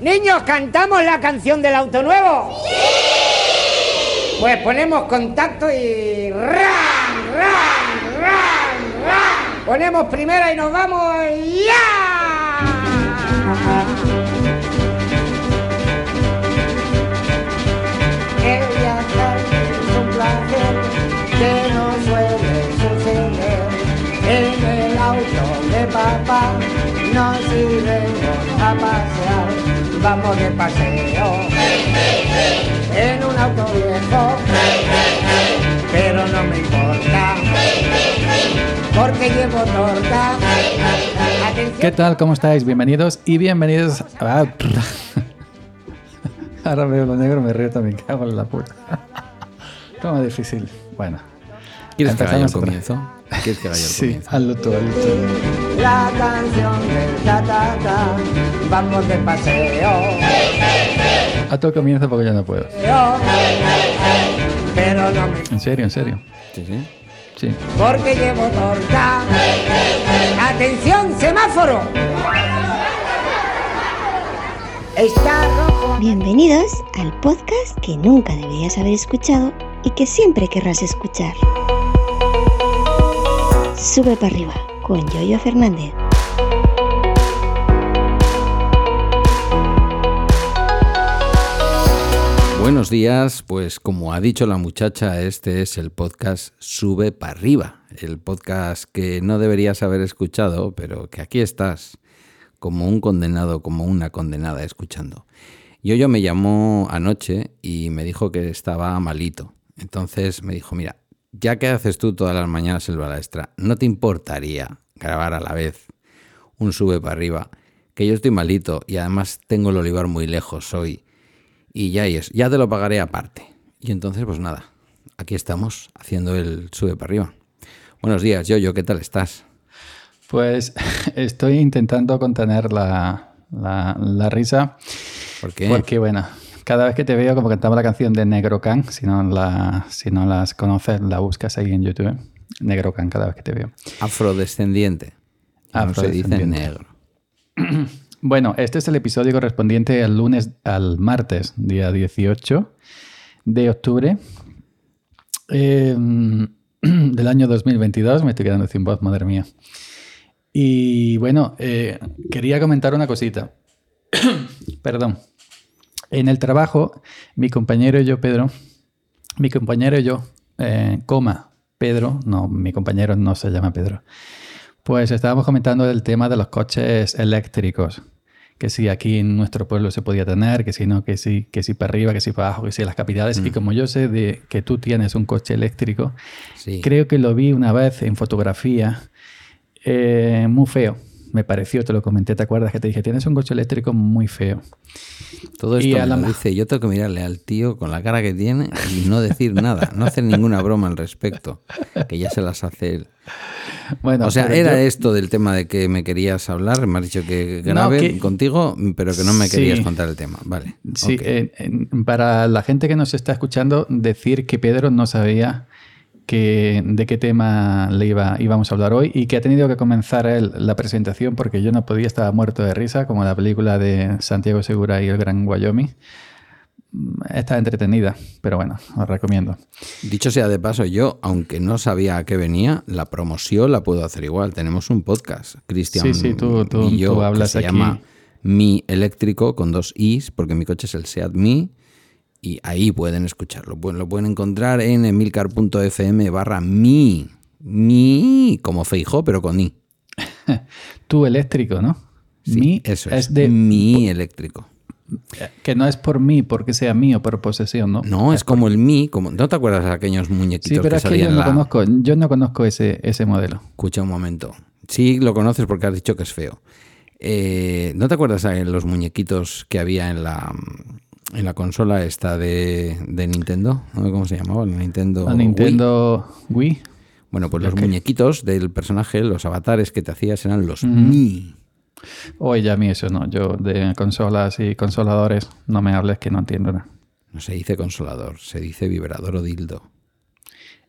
Niños, ¿cantamos la canción del auto nuevo? Pues ponemos contacto y ¡ran, ran, ran, ran! Ponemos primera y nos vamos ya. El viajar es un placer que no suele suceder. En el auto de papá nos iremos a pasear. Vamos de paseo en un auto viejo, pero no me importa porque llevo torta. Atención. ¿Qué tal? ¿Cómo estáis? Bienvenidos y bienvenidos a... Ahora veo lo negro, me río también, cago en la puta. Toma difícil. Bueno. ¿Quieres que Empezamos otra. comienzo? ¿Quieres que haga yo el Sí, comienzo? hazlo tú, hazlo tú. La canción del ta ta ta, vamos de paseo. A tu comienzo porque yo no puedo. Pero no me En serio, en serio. Sí, sí. Sí. porque llevo torta. Atención, semáforo. Está rojo. Bienvenidos al podcast que nunca deberías haber escuchado y que siempre querrás escuchar. Sube para arriba con Yoyo Fernández. Buenos días, pues como ha dicho la muchacha, este es el podcast Sube para arriba, el podcast que no deberías haber escuchado, pero que aquí estás, como un condenado, como una condenada escuchando. Yo yo me llamó anoche y me dijo que estaba malito. Entonces me dijo, mira, ya que haces tú todas las mañanas el balestra, ¿no te importaría grabar a la vez un sube para arriba? Que yo estoy malito y además tengo el olivar muy lejos hoy y ya es, ya te lo pagaré aparte. Y entonces, pues nada, aquí estamos haciendo el sube para arriba. Buenos días, Yoyo, ¿qué tal estás? Pues estoy intentando contener la, la- la risa. ¿Por qué? Porque, bueno, cada vez que te veo, como cantaba la canción de Negro Can, si no, la, si no las conoces, la buscas ahí en YouTube. Negro Can, cada vez que te veo. Afrodescendiente. No se dice Afrodescendiente. negro. Bueno, este es el episodio correspondiente al lunes, al martes, día 18 de octubre eh, del año 2022. Me estoy quedando sin voz, madre mía. Y bueno, eh, quería comentar una cosita. Perdón. En el trabajo, mi compañero y yo, Pedro, mi compañero y yo, eh, coma, Pedro, no, mi compañero no se llama Pedro. Pues estábamos comentando el tema de los coches eléctricos. Que si aquí en nuestro pueblo se podía tener, que si no, que sí, que si para arriba, que si para abajo, que si en las capitales. Y como yo sé de que tú tienes un coche eléctrico, Sí. creo que lo vi una vez en fotografía eh, muy feo. Me pareció, te lo comenté, ¿te acuerdas? Que te dije, tienes un coche eléctrico muy feo. Todo y esto a me lo dice. Yo tengo que mirarle al tío con la cara que tiene y no decir nada, no hacer ninguna broma al respecto, que ya se las hace él. Bueno, o sea, era yo- esto del tema de que me querías hablar, me has dicho que No, grabe que- contigo, pero que no me querías Sí. contar el tema. Vale. Sí, eh, para la gente que nos está escuchando, decir que Pedro no sabía que, de qué tema le iba, íbamos a hablar hoy y que ha tenido que comenzar él la presentación porque yo no podía, estaba muerto de risa, como la película de Santiago Segura y el Gran Wyoming. Mm, Está entretenida, pero bueno, os recomiendo. Dicho sea de paso, yo, aunque no sabía a qué venía, la promoción la puedo hacer igual. Tenemos un podcast, Cristian Sí, sí, tú- tú- y yo, tú hablas que se aquí. llama Mi Eléctrico con dos Is, porque mi coche es el Seat Mi, y ahí pueden escucharlo. Pu- Lo pueden encontrar en emilcar.fm barra Mi. Mi, como Feijó, pero con I. Tú eléctrico, ¿no? Sí, Mi eso es. de Mi Eléctrico. que no es por mí, porque sea mío, por posesión, ¿no? No, es como el Mi, como, ¿no te acuerdas de aquellos muñequitos Sí, pero que es que salían yo en no la... conozco, yo no conozco ese, ese modelo. Escucha un momento. Sí, lo conoces porque has dicho que es feo. Eh, ¿No te acuerdas de los muñequitos que había en la, en la consola esta de, de Nintendo? ¿Cómo se llamaba? La Nintendo. La Wii. Nintendo Wii. Bueno, pues los muñequitos del personaje, los avatares que te hacías eran los Mi. Oye, a mí eso no. Yo de consolas y consoladores no me hables que no entiendo nada. No se dice consolador, se dice vibrador o dildo.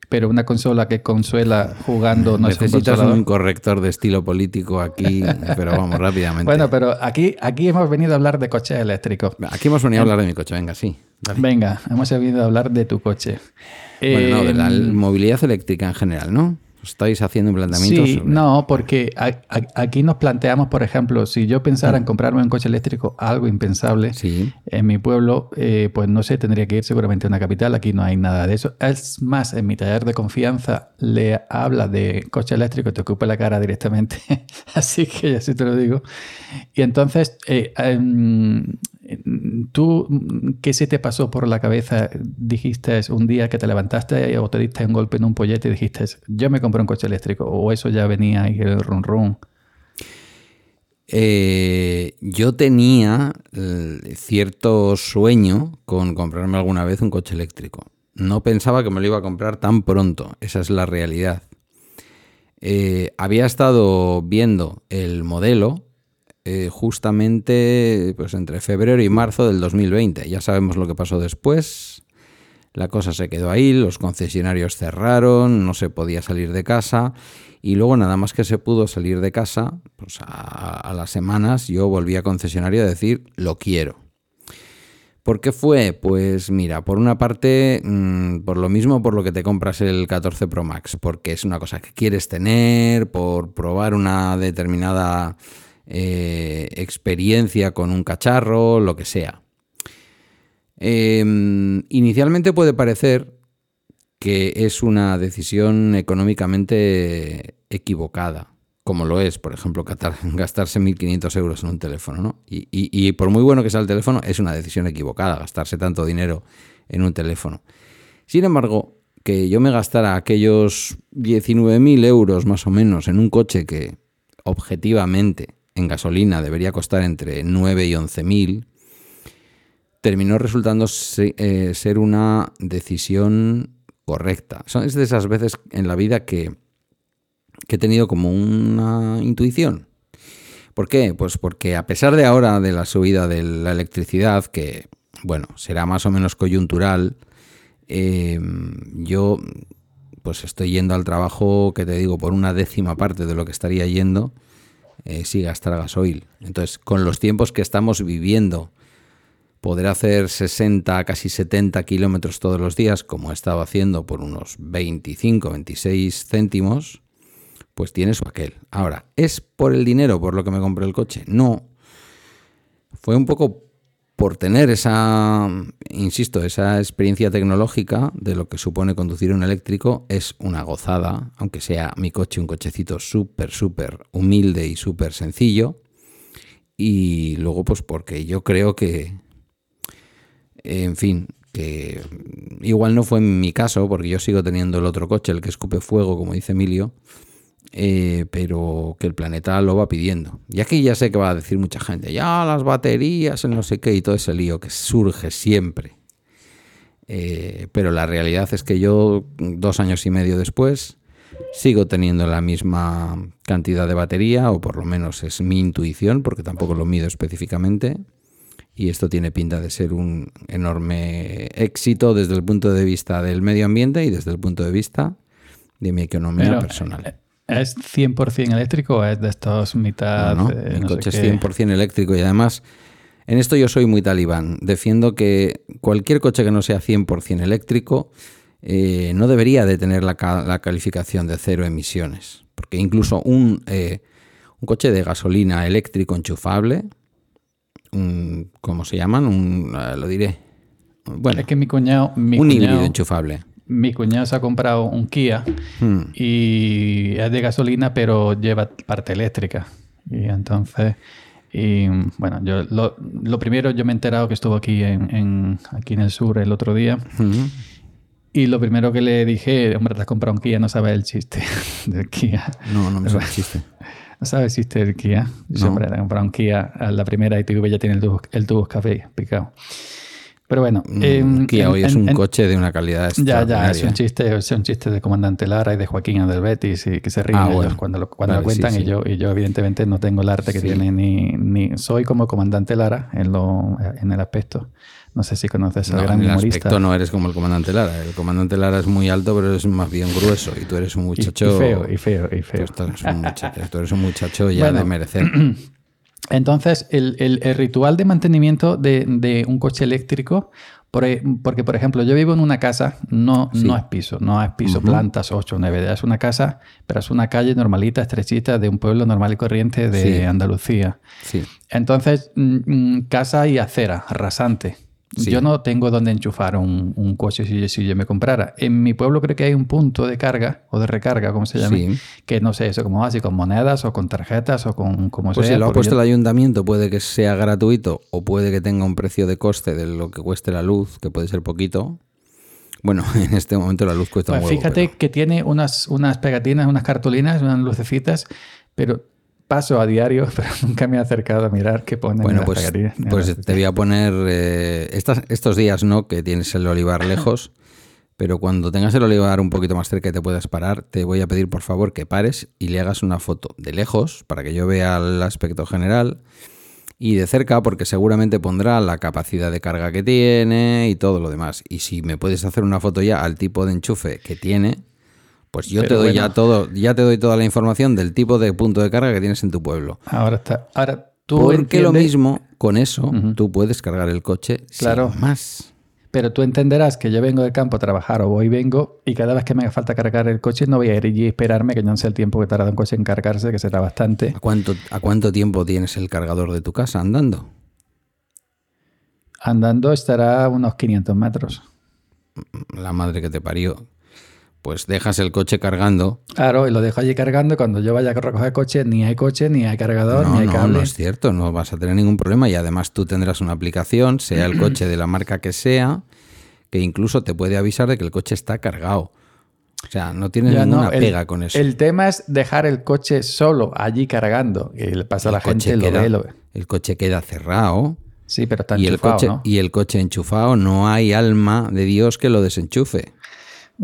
Pero una consola que consuela jugando no es un Necesitas un corrector de estilo político aquí, pero vamos rápidamente. Bueno, pero aquí, aquí hemos venido a hablar de coches eléctricos. Aquí hemos venido a hablar de mi coche, venga, sí. dale. Venga, hemos venido a hablar de tu coche. Bueno, no, de la Eh, movilidad eléctrica en general, ¿no? Estáis haciendo un planteamiento Sí, sobre- no, porque a- a- aquí nos planteamos, por ejemplo, si yo pensara en comprarme un coche eléctrico, algo impensable, Sí. en mi pueblo, eh, pues no sé, tendría que ir seguramente a una capital, aquí no hay nada de eso. Es más, en mi taller de confianza le habla de coche eléctrico te ocupa la cara directamente, así que ya sí te lo digo. Y entonces, eh, em, ¿tú qué se te pasó por la cabeza? Dijiste un día que te levantaste o te diste un golpe en un pollete y dijiste, yo me compré un coche eléctrico, o eso ya venía ahí el run run. Eh, yo tenía eh, cierto sueño con comprarme alguna vez un coche eléctrico. No pensaba que me lo iba a comprar tan pronto, esa es la realidad. Eh, había estado viendo el modelo eh, justamente pues, entre febrero y marzo del 2020. Ya sabemos lo que pasó después. La cosa se quedó ahí, los concesionarios cerraron, no se podía salir de casa y luego nada más que se pudo salir de casa, pues a, las semanas yo volví a concesionario a decir lo quiero. ¿Por qué fue? Pues mira, por una parte, mmm, por lo mismo por lo que te compras el 14 Pro Max, porque es una cosa que quieres tener, por probar una determinada eh, experiencia con un cacharro, lo que sea. Eh, inicialmente puede parecer que es una decisión económicamente equivocada, como lo es, por ejemplo, gastarse 1.500 euros en un teléfono. ¿no? Y, y, y, por muy bueno que sea el teléfono, es una decisión equivocada gastarse tanto dinero en un teléfono. Sin embargo, que yo me gastara aquellos 19.000 euros más o menos en un coche que objetivamente en gasolina debería costar entre 9 y 11.000, terminó resultando eh, ser una decisión correcta. Son de esas veces en la vida que, he tenido como una intuición. ¿Por qué? Pues porque a pesar de ahora de la subida de la electricidad, que bueno, será más o menos coyuntural, eh, yo pues estoy yendo al trabajo, que te digo, por una décima parte de lo que estaría yendo, eh, si gastara gasoil. Entonces, con los tiempos que estamos viviendo, poder hacer 60, casi 70 kilómetros todos los días, como he estado haciendo por unos 25, 26 céntimos, pues tiene su aquel. Ahora, ¿es por el dinero por lo que me compré el coche? No. Fue un poco por tener esa, insisto, esa experiencia tecnológica de lo que supone conducir un eléctrico, es una gozada, aunque sea mi coche un cochecito súper, súper humilde y súper sencillo. Y luego, pues porque yo creo que, en fin, que igual no fue mi caso, porque yo sigo teniendo el otro coche, el que escupe fuego, como dice Emilio, eh, pero que el planeta lo va pidiendo. Y aquí ya sé que va a decir mucha gente, ya las baterías, el no sé qué, y todo ese lío que surge siempre. Eh, pero la realidad es que yo, dos años y medio después, sigo teniendo la misma cantidad de batería, o por lo menos es mi intuición, porque tampoco lo mido específicamente. Y esto tiene pinta de ser un enorme éxito desde el punto de vista del medio ambiente y desde el punto de vista de mi economía Pero, personal. ¿Es 100% eléctrico o es de estos mitad? No, no, eh, no coche es qué? 100% eléctrico y además en esto yo soy muy talibán. Defiendo que cualquier coche que no sea 100% eléctrico eh, no debería de tener la, ca- la calificación de cero emisiones. Porque incluso un, eh, un coche de gasolina eléctrico enchufable, un, ¿cómo se llaman? Un, eh, lo diré. Bueno, Es que mi cuñado, mi un cuñado, híbrido enchufable. Mi cuñado se ha comprado un Kia Hmm. y es de gasolina, pero lleva parte eléctrica. Y entonces, y, bueno, yo lo, lo primero yo me he enterado que estuvo aquí en, en- aquí en el sur el otro día. Ujú. Y lo primero que le dije, hombre, te has comprado un Kia, no sabes el chiste del Kia. No, no me suena el chiste. ¿No sabes el chiste del Kia? Dice, No. hombre, te has comprado un Kia a la primera y tu ya tiene el tubo, el tubo café picado. Pero bueno, Mm, em, Kia en- hoy es en- un en- coche de una calidad Ya, ya, es un chiste, es un chiste de comandante Lara y de Joaquín del Betis y que se ríen Ah, ellos bueno. cuando lo, cuando Vale, lo cuentan sí, y sí. yo y yo evidentemente no tengo el arte que Sí. tiene ni, ni soy como comandante Lara en lo en el aspecto. No sé si conoces al No, gran en el humorista. aspecto no eres como el comandante Lara. El comandante Lara es muy alto, pero es más bien grueso. Y tú eres un y, y muchacho. feo, y feo, y Tú feo. estás un muchacho, tú eres un muchacho ya Bueno. de merecer. Entonces, el, el- el ritual de mantenimiento de, de un coche eléctrico, por e- porque, por ejemplo, yo vivo en una casa, no, Sí. no es piso, no es piso, plantas 8 o 9, es una casa, pero es una calle normalita, estrechita, de un pueblo normal y corriente de Sí. Andalucía. Sí. Entonces, mm, mm, casa y acera, rasante. Sí. Yo no tengo donde enchufar un, un coche si, yo- si yo me comprara. En mi pueblo creo que hay un punto de carga o de recarga, como se llama, Sí. que no sé, eso como así, con monedas o con tarjetas o con como Pues sea. si lo ha puesto yo- el ayuntamiento, puede que sea gratuito o puede que tenga un precio de coste de lo que cueste la luz, que puede ser poquito. Bueno, en este momento la luz cuesta Pues un huevo. fíjate pero- que tiene unas, unas pegatinas, unas cartulinas, unas lucecitas, pero paso a diario, pero nunca me he acercado a mirar qué ponen en las pues, pues te voy a poner eh, estas, estos días, ¿no? Que tienes el olivar lejos, pero cuando tengas el olivar un poquito más cerca y te puedas parar, te voy a pedir por favor que pares y le hagas una foto de lejos para que yo vea el aspecto general y de cerca porque seguramente pondrá la capacidad de carga que tiene y todo lo demás. Y si me puedes hacer una foto ya al tipo de enchufe que tiene, pues yo te doy bueno. ya todo, ya te doy toda la información del tipo de punto de carga que tienes en tu pueblo. Ahora está. Ahora tú Porque lo mismo, con eso, tú puedes cargar el coche Claro. sin más. Pero tú entenderás que yo vengo del campo a trabajar o voy y vengo y cada vez que me haga falta cargar el coche no voy a ir allí y esperarme que no sé el tiempo que tarda un coche en cargarse, que será bastante. ¿A cuánto, ¿A cuánto tiempo tienes el cargador de tu casa andando? Andando estará unos 500 metros. La madre que te parió. Pues dejas el coche cargando. Claro, y lo dejo allí cargando y cuando yo vaya a recoger coche, ni hay coche, ni hay cargador, No, ni hay no, cable. no es cierto, no vas a tener ningún problema y además tú tendrás una aplicación, sea el coche de la marca que sea, que incluso te puede avisar de que el coche está cargado. O sea, no tienes Ya ninguna no, el- pega con eso. El tema es dejar el coche solo allí cargando. Y le pasa a la El coche gente, lo queda- ve, lo ve. El coche queda cerrado. Sí, pero está y el enchufado, coche ¿no? y el coche enchufado no hay alma de Dios que lo desenchufe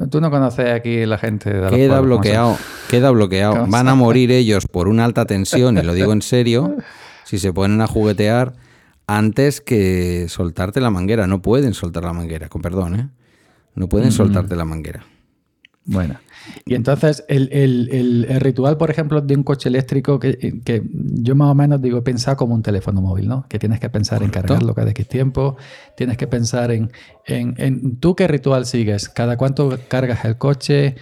Tú no conoces aquí la gente de queda pueblos, ¿cómo bloqueado queda bloqueado. ¿Cómo van a morir ellos por una alta tensión y lo digo en serio si se ponen a juguetear antes que soltarte la manguera. No pueden soltar la manguera con perdón ¿eh? no pueden soltarte la manguera? Bueno. Y entonces el, el- el- el ritual, por ejemplo, de un coche eléctrico que, que yo más o menos digo, he pensado como un teléfono móvil, ¿no? Que tienes que pensar en cargarlo cada X tiempo, tienes que pensar en, en, en tú qué ritual sigues, cada cuánto cargas el coche,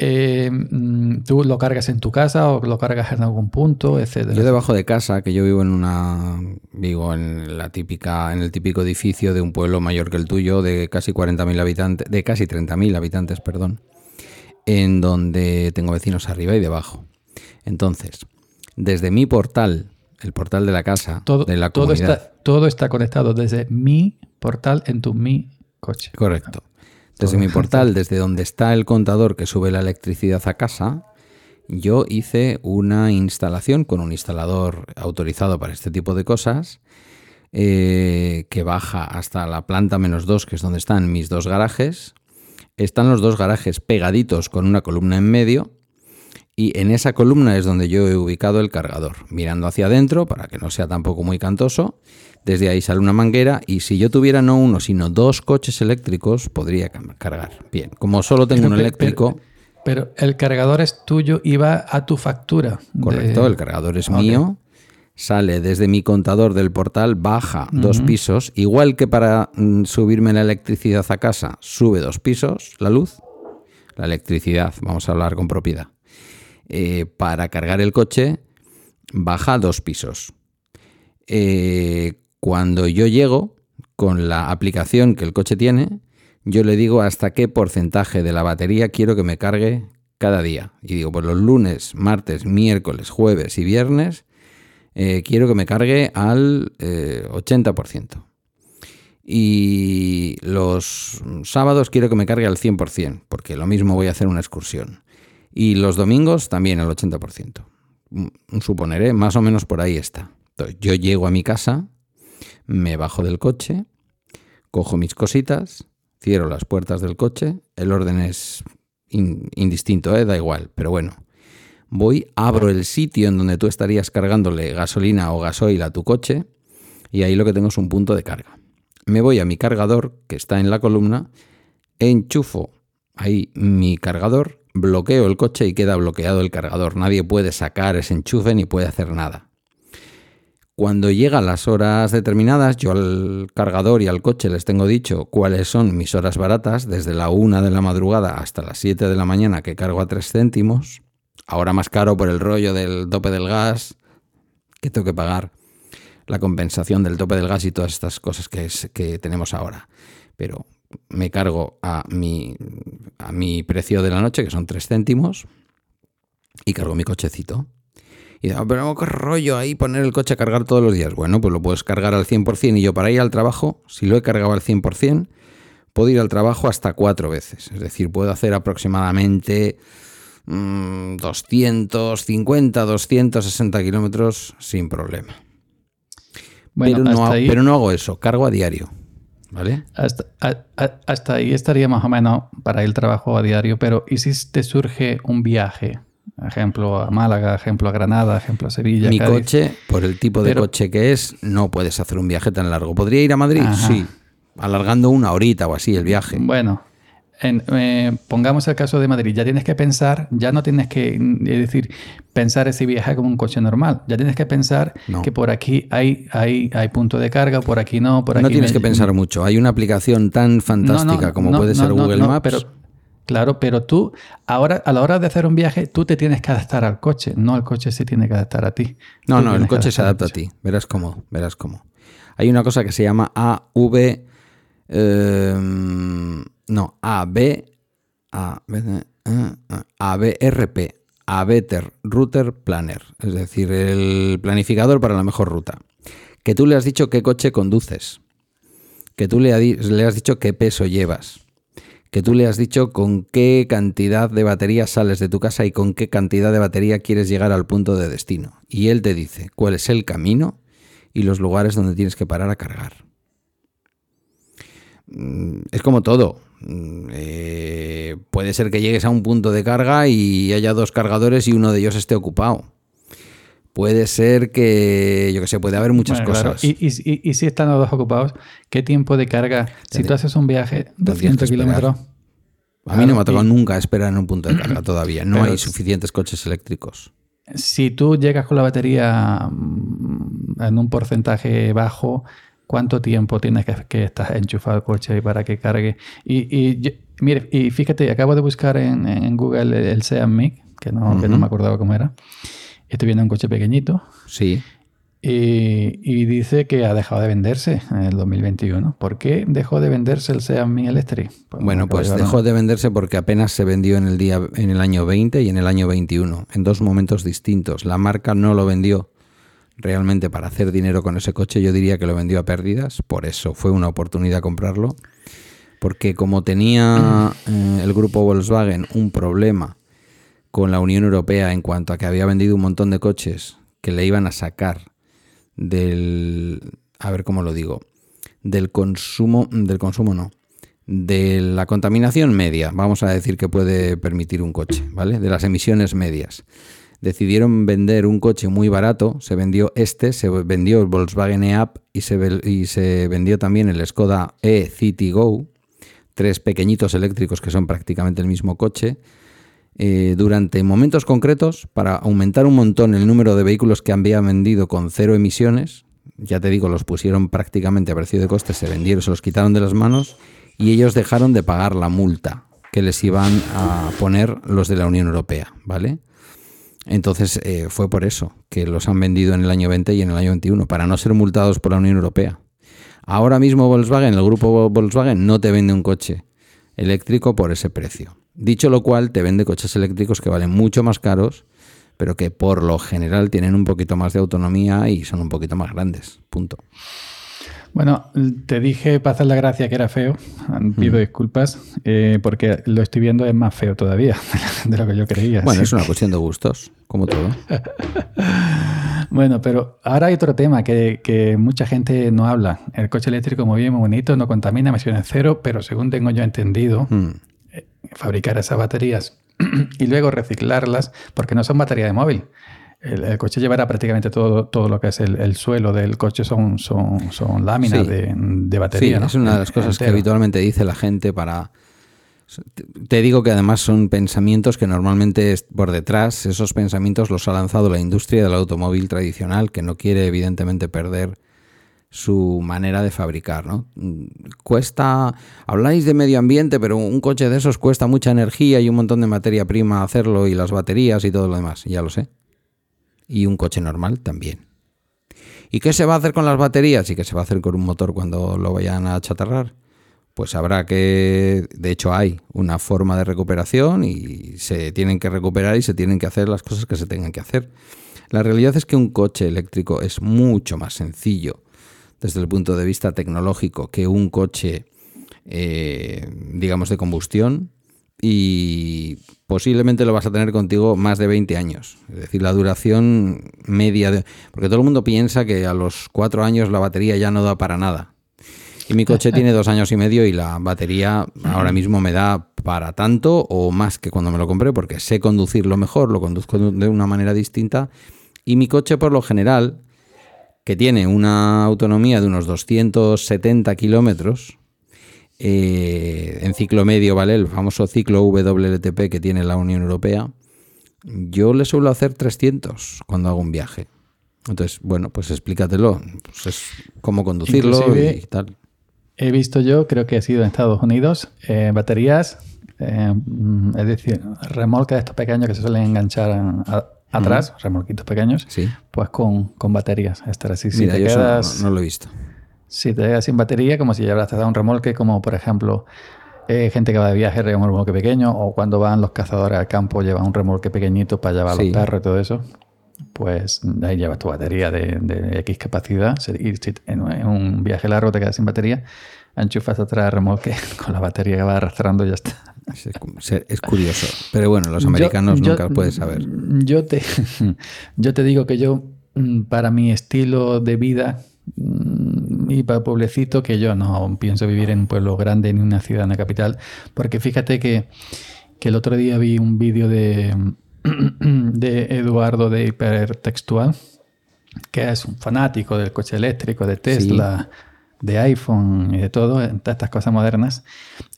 Eh, mm, tú lo cargas en tu casa o lo cargas en algún punto, etcétera. Yo debajo de casa, que yo vivo en una vivo en la típica en el típico edificio de un pueblo mayor que el tuyo de casi 40.000 habitantes, de casi 30.000 habitantes, perdón, en donde tengo vecinos arriba y debajo. Entonces, desde mi portal, el portal de la casa, todo, de la todo comunidad, está, todo está conectado desde mi portal en tu mi coche. Correcto. Desde Todo. mi portal, desde donde está el contador que sube la electricidad a casa, yo hice una instalación con un instalador autorizado para este tipo de cosas, eh, que baja hasta la planta menos 2, que es donde están mis dos garajes. Están los dos garajes pegaditos con una columna en medio. Y en esa columna es donde yo he ubicado el cargador, mirando hacia adentro para que no sea tampoco muy cantoso. Desde ahí sale una manguera y si yo tuviera no uno, sino dos coches eléctricos, podría cargar. Bien, como solo tengo Pero- un pero- eléctrico, Pero el cargador es tuyo y va a tu factura. de- correcto, el cargador es mío, sale desde mi contador del portal, baja dos pisos, igual que para mm, subirme la electricidad a casa, sube dos pisos la luz, la electricidad, vamos a hablar con propiedad. Eh, para cargar el coche, baja dos pisos. Eh, cuando yo llego con la aplicación que el coche tiene, yo le digo hasta qué porcentaje de la batería quiero que me cargue cada día. Y digo, pues los lunes, martes, miércoles, jueves y viernes, eh, quiero que me cargue al eh, 80%. Y los sábados quiero que me cargue al 100%, porque lo mismo voy a hacer una excursión. Y los domingos también al 80%. Mm, Suponeré, más o menos por ahí está. Entonces, yo llego a mi casa, me bajo del coche, cojo mis cositas, cierro las puertas del coche, el orden es in- indistinto, ¿eh? da igual, pero bueno. Voy, abro el sitio en donde tú estarías cargándole gasolina o gasoil a tu coche y ahí lo que tengo es un punto de carga. Me voy a mi cargador, que está en la columna, enchufo ahí mi cargador, bloqueo el coche y queda bloqueado el cargador. Nadie puede sacar ese enchufe ni puede hacer nada. Cuando llegan las horas determinadas, yo al cargador y al coche les tengo dicho cuáles son mis horas baratas, desde la 1 de la madrugada hasta las 7 de la mañana que cargo a 3 céntimos. Ahora más caro por el rollo del tope del gas, que tengo que pagar la compensación del tope del gas y todas estas cosas que, es- que tenemos ahora. Pero me cargo a mi, a mi precio de la noche, que son 3 céntimos, y cargo mi cochecito. Y digo, pero qué rollo ahí poner el coche a cargar todos los días. Bueno, pues lo puedes cargar al 100% y yo para ir al trabajo, si lo he cargado al 100%, puedo ir al trabajo hasta cuatro veces. Es decir, puedo hacer aproximadamente mm, 250, 260 kilómetros sin problema. Bueno, pero, no hago, ahí- pero no hago eso, cargo a diario. ¿Vale? Hasta, a- a- hasta ahí estaría más o menos para el trabajo a diario, pero ¿y si te surge un viaje? Ejemplo a Málaga, ejemplo a Granada, ejemplo a Sevilla. Mi Cádiz. coche, por el tipo de Pero- coche que es, no puedes hacer un viaje tan largo. ¿Podría ir a Madrid? Ajá. Sí. Alargando una horita o así el viaje. Bueno, en- eh, pongamos el caso de Madrid. Ya tienes que pensar, ya no tienes que mm, es decir, pensar ese viaje como un coche normal. Ya tienes que pensar No. que por aquí hay, hay, hay punto de carga, por aquí no, por aquí no tienes me- que pensar mucho. Hay una aplicación tan No, no, fantástica como puede ser Google Maps. pero- claro, pero tú, ahora, a la hora de hacer un viaje, tú te tienes que adaptar al coche, no el coche se tiene que adaptar a ti. No, Tú no, el coche se adapta a ti. Verás cómo, verás cómo. Hay una cosa que se llama AV. eh, no, AB. Eh, ABRP. ABETER Router Planner. Es decir, el planificador para la mejor ruta. Que tú le has dicho qué coche conduces. Que tú le has dicho qué peso llevas. Que tú le has dicho con qué cantidad de batería sales de tu casa y con qué cantidad de batería quieres llegar al punto de destino. Y él te dice cuál es el camino y los lugares donde tienes que parar a cargar. Mm, Es como todo. Mm, eh, puede ser que llegues a un punto de carga y haya dos cargadores y uno de ellos esté ocupado. Puede ser que, yo que sé, puede haber muchas Bueno, claro. cosas. Y, y- y- y si están los dos ocupados, ¿qué tiempo de carga? Si tú haces un viaje que 200 esperar. kilómetros, A mí no me ha tocado nunca esperar en un punto de carga todavía. No hay es- suficientes coches eléctricos. si tú llegas con la batería mm, en un porcentaje bajo, ¿cuánto tiempo tienes que, que estar enchufado el coche para que cargue? Y, y mire, y fíjate, acabo de buscar en, en Google el, el Seat Mii, que no, que no Ujú. me acordaba cómo era. Estoy viendo un coche pequeñito Sí. y, y dice que ha dejado de venderse en el 2021. ¿Por qué dejó de venderse el Seat Mii Electric? Pues Bueno, pues dejó de venderse porque apenas se vendió en el día en el año 20 y en el año 21, en dos momentos distintos. La marca no lo vendió realmente para hacer dinero con ese coche, yo diría que lo vendió a pérdidas, por eso fue una oportunidad comprarlo, porque como tenía eh, el grupo Volkswagen un problema con la Unión Europea en cuanto a que había vendido un montón de coches que le iban a sacar del a ver cómo lo digo, del consumo del consumo no, de la contaminación media, vamos a decir que puede permitir un coche, ¿vale? De las emisiones medias. Decidieron vender un coche muy barato, se vendió este, se vendió el Volkswagen e-Up y se, vendió también el Skoda e-City Go, tres pequeñitos eléctricos que son prácticamente el mismo coche, eh, durante momentos concretos para aumentar un montón el número de vehículos que habían vendido con cero emisiones. Ya te digo, los pusieron prácticamente a precio de coste, se vendieron, se los quitaron de las manos y ellos dejaron de pagar la multa que les iban a poner los de la Unión Europea, ¿vale? Entonces eh, fue por eso que los han vendido en el año 20 y en el año 21, para no ser multados por la Unión Europea. Ahora mismo Volkswagen, el grupo Volkswagen, no te vende un coche eléctrico por ese precio. Dicho lo cual, te vende coches eléctricos que valen mucho más caros, pero que por lo general tienen un poquito más de autonomía y son un poquito más grandes. Punto. Bueno, te dije para hacer la gracia que era feo. Pido disculpas eh, porque lo estoy viendo es más feo todavía de lo que yo creía. Bueno, es una cuestión de gustos, como todo. Bueno, pero ahora hay otro tema que, que mucha gente no habla. El coche eléctrico muy bien, muy bonito, no contamina, emisiones cero, pero según tengo yo entendido, Mm. eh, fabricar esas baterías y luego reciclarlas, porque no son baterías de móvil. El, el coche llevará prácticamente todo, todo lo que es el, el suelo del coche, son, son, son láminas Sí. de, de Sí, batería. ¿no? es una de las cosas que habitualmente dice la gente para... Te digo que además son pensamientos que normalmente por detrás, esos pensamientos los ha lanzado la industria del automóvil tradicional, que no quiere evidentemente perder su manera de fabricar, ¿no? Cuesta, habláis de medio ambiente, pero un coche de esos cuesta mucha energía y un montón de materia prima hacerlo y las baterías y todo lo demás, ya lo sé. Y un coche normal también. ¿Y qué se va a hacer con las baterías? ¿Y qué se va a hacer con un motor cuando lo vayan a chatarrar? Pues habrá que, de hecho hay una forma de recuperación y se tienen que recuperar y se tienen que hacer las cosas que se tengan que hacer. La realidad es que un coche eléctrico es mucho más sencillo desde el punto de vista tecnológico que un coche, eh, digamos, de combustión y posiblemente lo vas a tener contigo más de 20 años. Es decir, la duración media de... Porque todo el mundo piensa que a los cuatro años la batería ya no da para nada. Y mi coche tiene dos años y medio y la batería ahora mismo me da para tanto o más que cuando me lo compré porque sé conducirlo mejor, lo conduzco de una manera distinta. Y mi coche por lo general, que tiene una autonomía de unos 270 kilómetros, eh, en ciclo medio, ¿vale? El famoso ciclo WLTP que tiene la Unión Europea, yo le suelo hacer 300 cuando hago un viaje. Entonces, bueno, pues explícatelo. Pues es cómo conducirlo Inclusive- y tal. He visto yo, creo que he sido en Estados Unidos, eh, baterías, eh, es decir, remolques de estos pequeños que se suelen enganchar a- a- atrás, remolquitos pequeños, Sí. pues con, con baterías. Estar así. Si Mira, te yo eso no- quedas, no, lo he visto. Si te quedas sin batería, como si llevaras a un remolque, como por ejemplo, eh, gente que va de viaje lleva un remolque pequeño, o cuando van los cazadores al campo llevan un remolque pequeñito para llevar Sí. los perros y todo eso. Pues ahí llevas tu batería de, de X capacidad. Si- Y si en, un viaje largo te quedas sin batería, enchufas atrás remolque con la batería que va arrastrando y ya está. Es, curioso. Pero bueno, los americanos Yo- nunca puedes saber. Yo te, yo te digo que yo, mm, para mi estilo de vida mm, y para el pueblecito, que yo no pienso vivir en un pueblo grande ni una ciudad, en la capital, porque fíjate que, que el otro día vi un vídeo de, de Eduardo de Hipertextual, que es un fanático del coche eléctrico, de Tesla, de iPhone y de todo, de todas estas cosas modernas.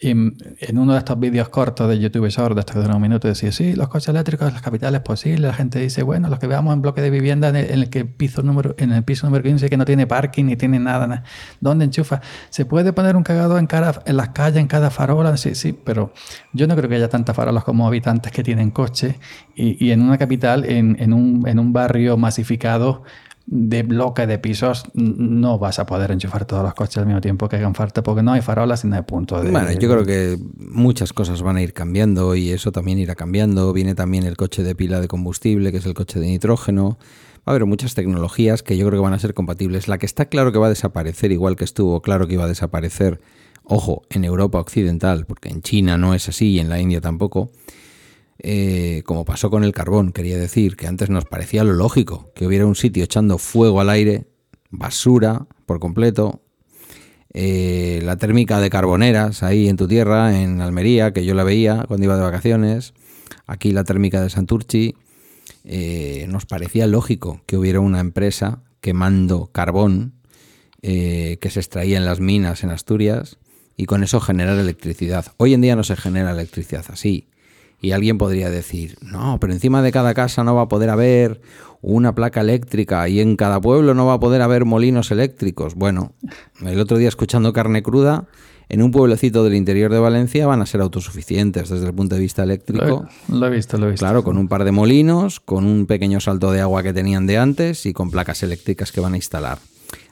Y en en uno de estos vídeos cortos de YouTube Short, de estos duran un minuto, decía, sí, los coches eléctricos las capitales posible. La gente dice, bueno, los que veamos en bloque de vivienda en el, en el que piso número, en el piso número 15 que no tiene parking ni tiene nada, na- ¿dónde enchufa? ¿Se puede poner un cargador en, cada, en las calles, en cada farola? Sí, sí, pero yo no creo que haya tantas farolas como habitantes que tienen coche. Y, y en una capital, en, en un, en un barrio masificado, de bloque de pisos no vas a poder enchufar todos los coches al mismo tiempo que hagan falta porque no hay farolas y no hay punto de... Bueno, yo creo que muchas cosas van a ir cambiando y eso también irá cambiando. Viene también el coche de pila de combustible, que es el coche de nitrógeno. Va a haber muchas tecnologías que yo creo que van a ser compatibles. La que está claro que va a desaparecer, igual que estuvo claro que iba a desaparecer, ojo, en Europa Occidental, porque en China no es así y en la India tampoco, eh, como pasó con el carbón, quería decir que antes nos parecía lo lógico que hubiera un sitio echando fuego al aire, basura por completo, eh, la térmica de carboneras ahí en tu tierra, en Almería, que yo la veía cuando iba de vacaciones, aquí la térmica de Santurchi, eh, nos parecía lógico que hubiera una empresa quemando carbón eh, que se extraía en las minas en Asturias y con eso generar electricidad. Hoy en día no se genera electricidad así. Y alguien podría decir, no, pero encima de cada casa no va a poder haber una placa eléctrica y en cada pueblo no va a poder haber molinos eléctricos. Bueno, el otro día escuchando carne cruda, en un pueblecito del interior de Valencia van a ser autosuficientes desde el punto de vista eléctrico. Lo, lo he visto, lo he visto. Claro, con un par de molinos, con un pequeño salto de agua que tenían de antes y con placas eléctricas que van a instalar.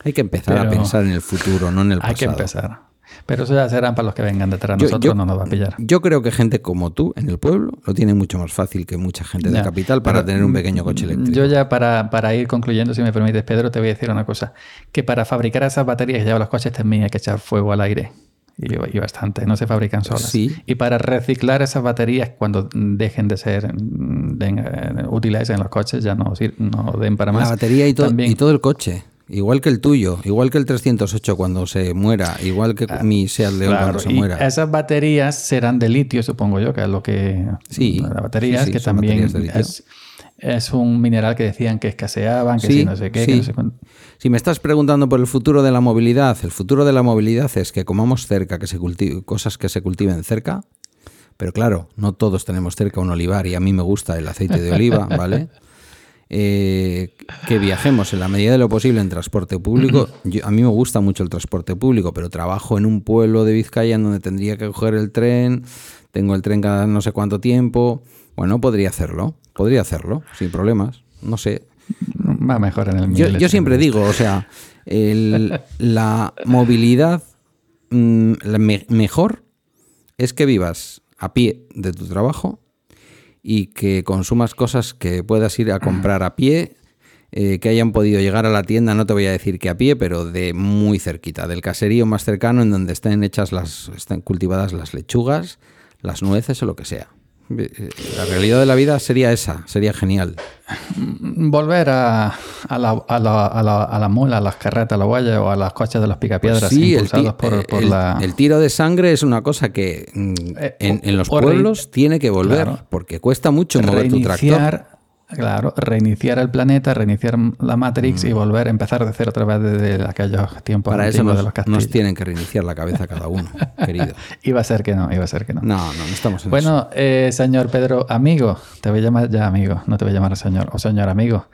Hay que empezar a pensar en el futuro, no en el pasado. Hay que empezar. Pero eso ya serán para los que vengan detrás. Nosotros yo- no nos va a pillar. Yo creo que gente como tú en el pueblo lo tiene mucho más fácil que mucha gente de Ya, capital para tener un pequeño coche eléctrico. Yo ya para, para ir concluyendo, si me permites, Pedro, te voy a decir una cosa. Que para fabricar esas baterías que llevan los coches también hay que echar fuego al aire. Y, y bastante, no se fabrican solas. Sí. Y para reciclar esas baterías cuando dejen de ser mm, den, eh, útiles en los coches, ya no, no den para más. La batería y, to- También- y todo el coche. Igual que el tuyo, igual que el 308 cuando se muera, igual que mi Seat León Claro, cuando se y muera. esas baterías serán de litio, supongo yo, que es lo que... Sí, Las baterías, sí, sí, que también baterías es, es un mineral que decían que escaseaban, que Sí, si no sé qué, que no sé cuánto. Si me estás preguntando por el futuro de la movilidad, el futuro de la movilidad es que comamos cerca, que se cultive, cosas que se cultiven cerca. Pero claro, no todos tenemos cerca un olivar y a mí me gusta el aceite de oliva, ¿vale? Eh, que viajemos en la medida de lo posible en transporte público. Yo- a mí me gusta mucho el transporte público, pero trabajo en un pueblo de Vizcaya en donde tendría que coger el tren, tengo el tren cada no sé cuánto tiempo. Bueno, podría hacerlo, podría hacerlo, sin problemas. No sé, Va mejor en el yo, yo siempre digo, o sea, el- la movilidad mm, la me- mejor es que vivas a pie de tu trabajo y que consumas cosas que puedas ir a comprar a pie, eh, que hayan podido llegar a la tienda, no te voy a decir que a pie, pero de muy cerquita, del caserío más cercano en donde estén hechas las, estén cultivadas las lechugas, las nueces o lo que sea. Eh, La realidad de la vida sería esa, sería genial. Volver a, a, la, a, la, a, la, a la mula, a las carretas, a la guaya o a los coches de los picapiedras Pues sí, el, impulsados ti- por, por el- la... el tiro de sangre es una cosa que mm, Eh, en, en los pueblos tiene que volver, Claro. porque cuesta mucho mover tu tractor. Claro, reiniciar el planeta, reiniciar la Matrix y volver a empezar de cero otra vez desde aquellos tiempos Mm. Para eso nos, de los castillos. nos tienen que reiniciar la cabeza cada uno, querido. Iba a ser que no, iba a ser que no. No, no, no estamos en eso. Bueno, eh, señor Pedro, amigo, te voy a llamar ya amigo, no te voy a llamar señor o señor amigo.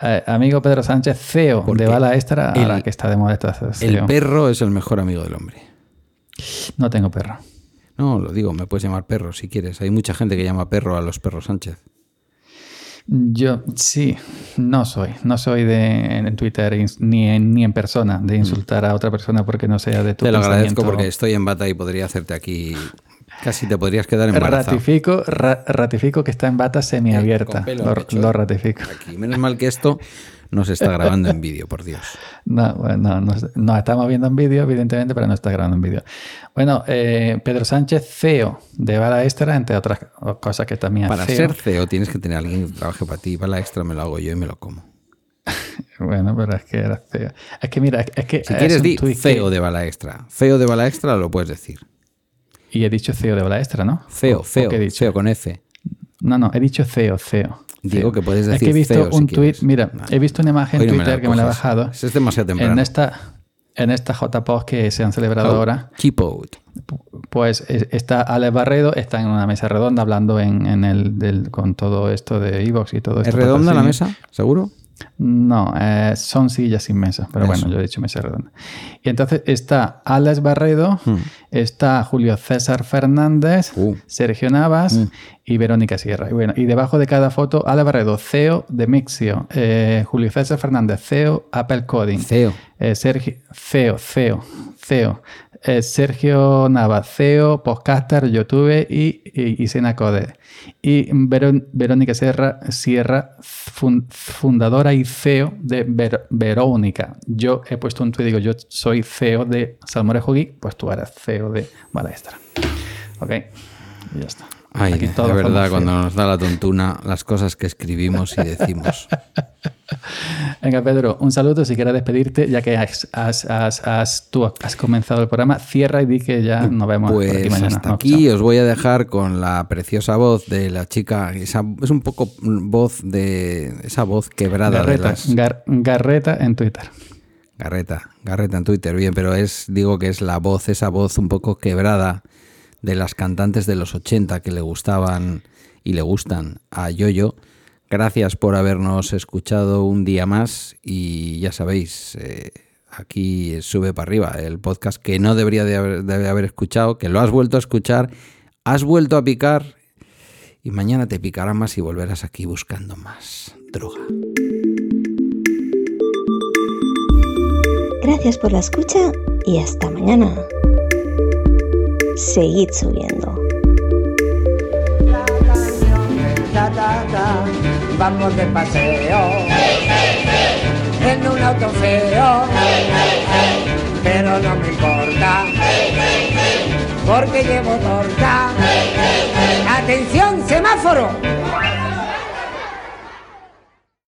Eh, amigo Pedro Sánchez, CEO Porque de Bala Extra, el- ahora que está de moda esta El CEO. perro es el mejor amigo del hombre. No tengo perro. No, lo digo, me puedes llamar perro si quieres. Hay mucha gente que llama perro a los perros Sánchez. Yo sí, no soy, no soy de en Twitter ni en, ni en persona de insultar a otra persona porque no sea de tu Mm. Te lo agradezco porque estoy en bata y podría hacerte aquí. Casi te podrías quedar embarazado. Ratifico, ra- ratifico que está en bata semiabierta. Lo, ¿eh? ratifico. Aquí. Menos mal que esto no se está grabando en vídeo, por Dios. No, bueno, no, no, no estamos viendo en vídeo, evidentemente, pero no está grabando en vídeo. Bueno, eh, Pedro Sánchez, CEO de Bala Extra, entre otras cosas que también Para CEO. ser CEO tienes que tener a alguien que trabaje para ti. Para la extra me lo hago yo y me lo como. Bueno, pero es que era CEO. Es que mira, es que. Si es quieres, di tuit que- CEO de bala extra. CEO de bala extra lo puedes decir. Y he dicho CEO de Bala Extra, ¿no? Feo, ¿O- o feo, qué he dicho? feo con F. No, no, he dicho CEO, CEO. Digo que puedes Es decir que he visto si un quieres. tweet, mira, Vale. he visto una imagen en no me Twitter que me la he bajado. Es demasiado temprano. En esta, en esta JPOS que se han celebrado ahora, Keep out. pues es- está Alex Barredo, está en una mesa redonda hablando en, en el, del- con todo esto de Evox y todo esto. ¿Es redonda la mesa? ¿Seguro? No, eh, son sillas sin mesa, pero Eso. bueno, yo he dicho mesa redonda. Y entonces está Alex Barredo, Hmm. está Julio César Fernández, Uh. Sergio Navas Mm. y Verónica Sierra. Y bueno, y debajo de cada foto, Alex Barredo, CEO de Mixio, eh, Julio César Fernández, CEO Apple Coding, CEO. eh, Sergio, CEO, CEO, CEO. Eh, Sergio Navas, CEO, podcaster, YouTube y, y, y Senacode. Y Verón- Verónica Sierra, Sierra fun- fundadora y CEO de Ver- Verónica. Yo he puesto un tweet, digo, yo soy CEO de Salmorejo Geek, pues tú eres CEO de Balestra. Ok, y ya está. Ay, Aquí somos verdad, cuando nos da la tontuna, las cosas que escribimos y decimos. Venga, Pedro, un saludo. Si quieres despedirte, ya que has, has- tú has comenzado el programa, cierra y di que ya nos vemos por aquí Pues mañana. hasta aquí os voy a dejar con la preciosa voz de la chica. Esa, es un poco voz de. Esa voz quebrada de Garreta, las. Gar- Garreta en Twitter. Garreta, Garreta en Twitter, bien, pero es, digo que es la voz, esa voz un poco quebrada de las cantantes de los 80 que le gustaban y le gustan a Yoyo. Gracias por habernos escuchado un día más y ya sabéis, eh, aquí sube para arriba el podcast que no debería de haber, de haber escuchado, que lo has vuelto a escuchar, has vuelto a picar y mañana te picará más y volverás aquí buscando más droga. Gracias por la escucha y hasta mañana. Seguid subiendo. Vamos de paseo. en un auto feo, pero no me importa, porque llevo torta. Atención, semáforo.